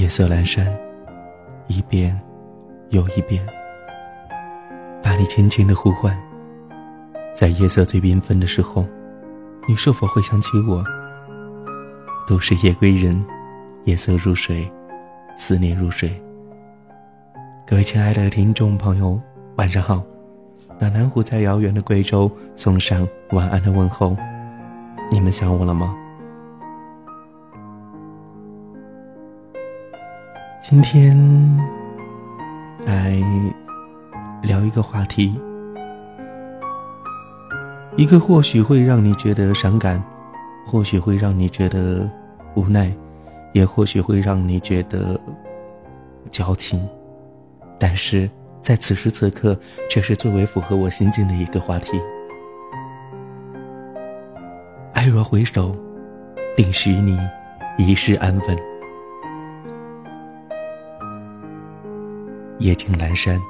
夜色阑珊，一遍又一遍，把你轻轻的呼唤。在夜色最缤纷的时候，你是否会想起我？都是夜归人，夜色入睡，思念入睡。各位亲爱的听众朋友，晚上好。暖南湖在遥远的贵州送上晚安的问候，你们想我了吗？今天来聊一个话题，一个或许会让你觉得伤感，或许会让你觉得无奈，也或许会让你觉得矫情，但是在此时此刻，却是最为符合我心境的一个话题。爱若回首，定许你一世安稳。夜静阑珊，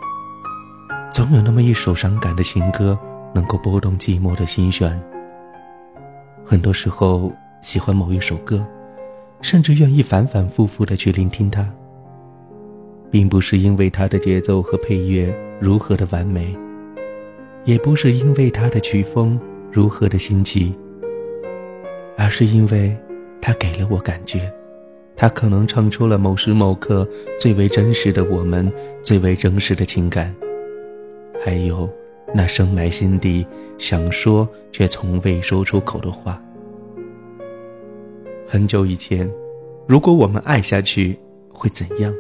总有那么一首伤感的情歌，能够拨动寂寞的心弦。很多时候，喜欢某一首歌，甚至愿意反反复复的去聆听它，并不是因为它的节奏和配乐如何的完美，也不是因为它的曲风如何的新奇，而是因为它给了我感觉。他可能唱出了某时某刻最为真实的我们，最为真实的情感，还有那深埋心底想说却从未说出口的话。很久以前，如果我们爱下去会怎样？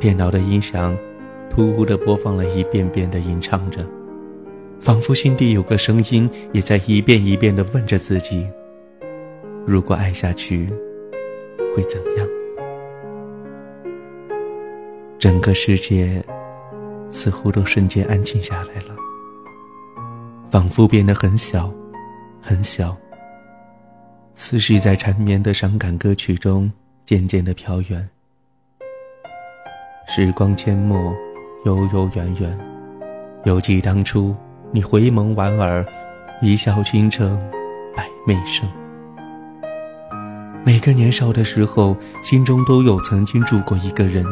电脑的音响突兀地播放了一遍遍的吟唱着，仿佛心底有个声音也在一遍一遍地问着自己：如果爱下去。会怎样？整个世界似乎都瞬间安静下来了，仿佛变得很小，很小。思绪在缠绵的伤感歌曲中渐渐的飘远。时光阡陌，悠悠远远，犹记当初你回眸莞尔，一笑倾城，百媚生。每个年少的时候，心中都有曾经住过一个人，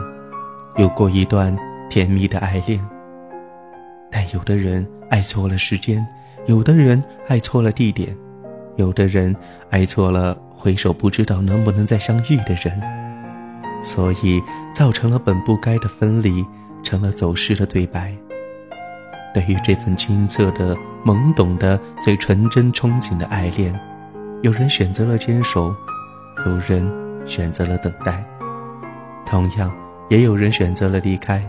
有过一段甜蜜的爱恋。但有的人爱错了时间，有的人爱错了地点，有的人爱错了回首不知道能不能再相遇的人，所以造成了本不该的分离，成了走失的对白。对于这份青涩的、懵懂的、最纯真憧憬的爱恋，有人选择了坚守。有人选择了等待，同样也有人选择了离开。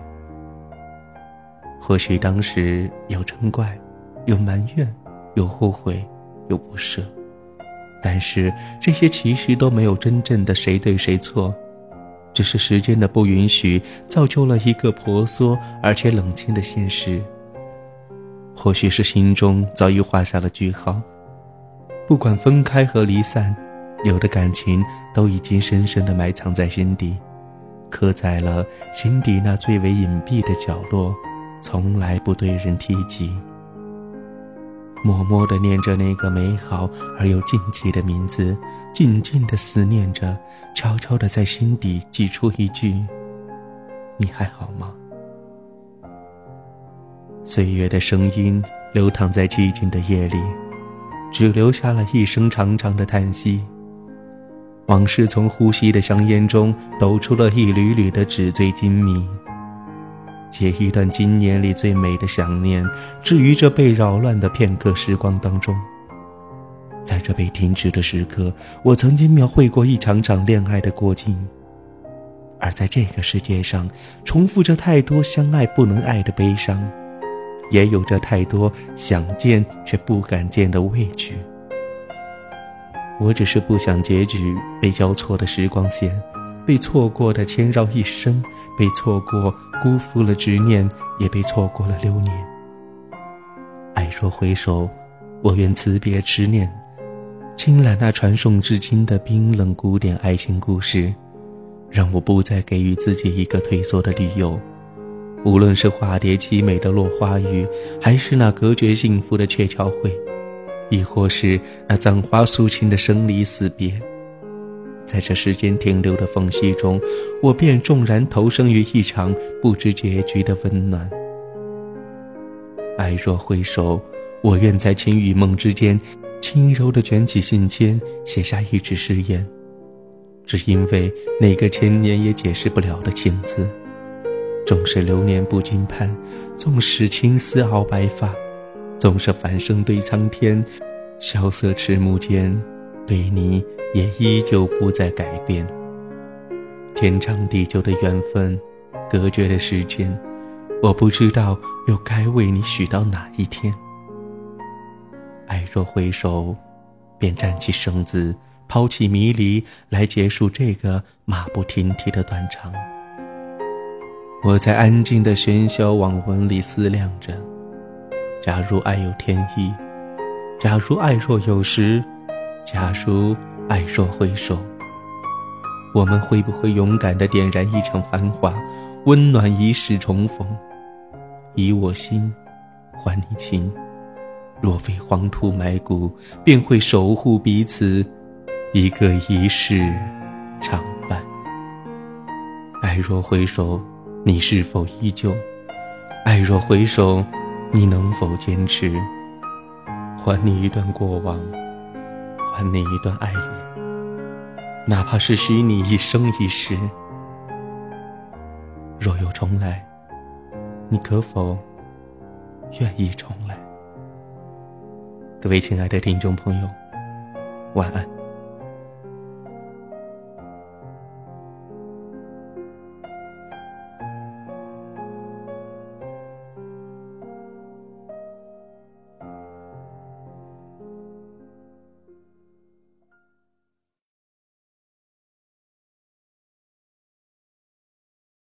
或许当时有嗔怪，有埋怨，有后悔，有不舍，但是这些其实都没有真正的谁对谁错，只是时间的不允许，造就了一个婆娑而且冷清的现实。或许是心中早已画下了句号，不管分开和离散。有的感情都已经深深的埋藏在心底，刻在了心底那最为隐蔽的角落，从来不对人提及。默默的念着那个美好而又禁忌的名字，静静的思念着，悄悄的在心底挤出一句：“你还好吗？”岁月的声音流淌在寂静的夜里，只留下了一声长长的叹息。往事从呼吸的香烟中抖出了一缕缕的纸醉金迷，写一段今年里最美的想念。至于这被扰乱的片刻时光当中，在这被停止的时刻，我曾经描绘过一场场恋爱的过境。而在这个世界上，重复着太多相爱不能爱的悲伤，也有着太多想见却不敢见的畏惧。我只是不想结局被交错的时光线，被错过的牵绕一生，被错过辜负了执念，也被错过了流年。爱若回首，我愿辞别执念，轻揽那传颂至今的冰冷古典爱情故事，让我不再给予自己一个退缩的理由。无论是化蝶凄美的落花雨，还是那隔绝幸福的鹊桥会。亦或是那葬花诉情的生离死别，在这时间停留的缝隙中，我便纵然投生于一场不知结局的温暖。爱若回首，我愿在情与梦之间，轻柔地卷起信笺，写下一纸誓言，只因为那个千年也解释不了的情字。纵使流年不经盼，纵使青丝熬白发，总是繁声对苍天，萧瑟迟暮间，对你也依旧不再改变。天长地久的缘分，隔绝的时间，我不知道又该为你许到哪一天。爱若回首，便站起身子，抛弃迷离，来结束这个马不停蹄的断肠。我在安静的喧嚣网文里思量着：假如爱有天意，假如爱若有时，假如爱若回首，我们会不会勇敢地点燃一场繁华，温暖一世重逢？以我心换你情，若非黄土埋骨，便会守护彼此，一个一世常伴。爱若回首。你是否依旧？爱若回首，你能否坚持？还你一段过往，还你一段爱恋，哪怕是许你一生一世。若有重来，你可否愿意重来？各位亲爱的听众朋友，晚安。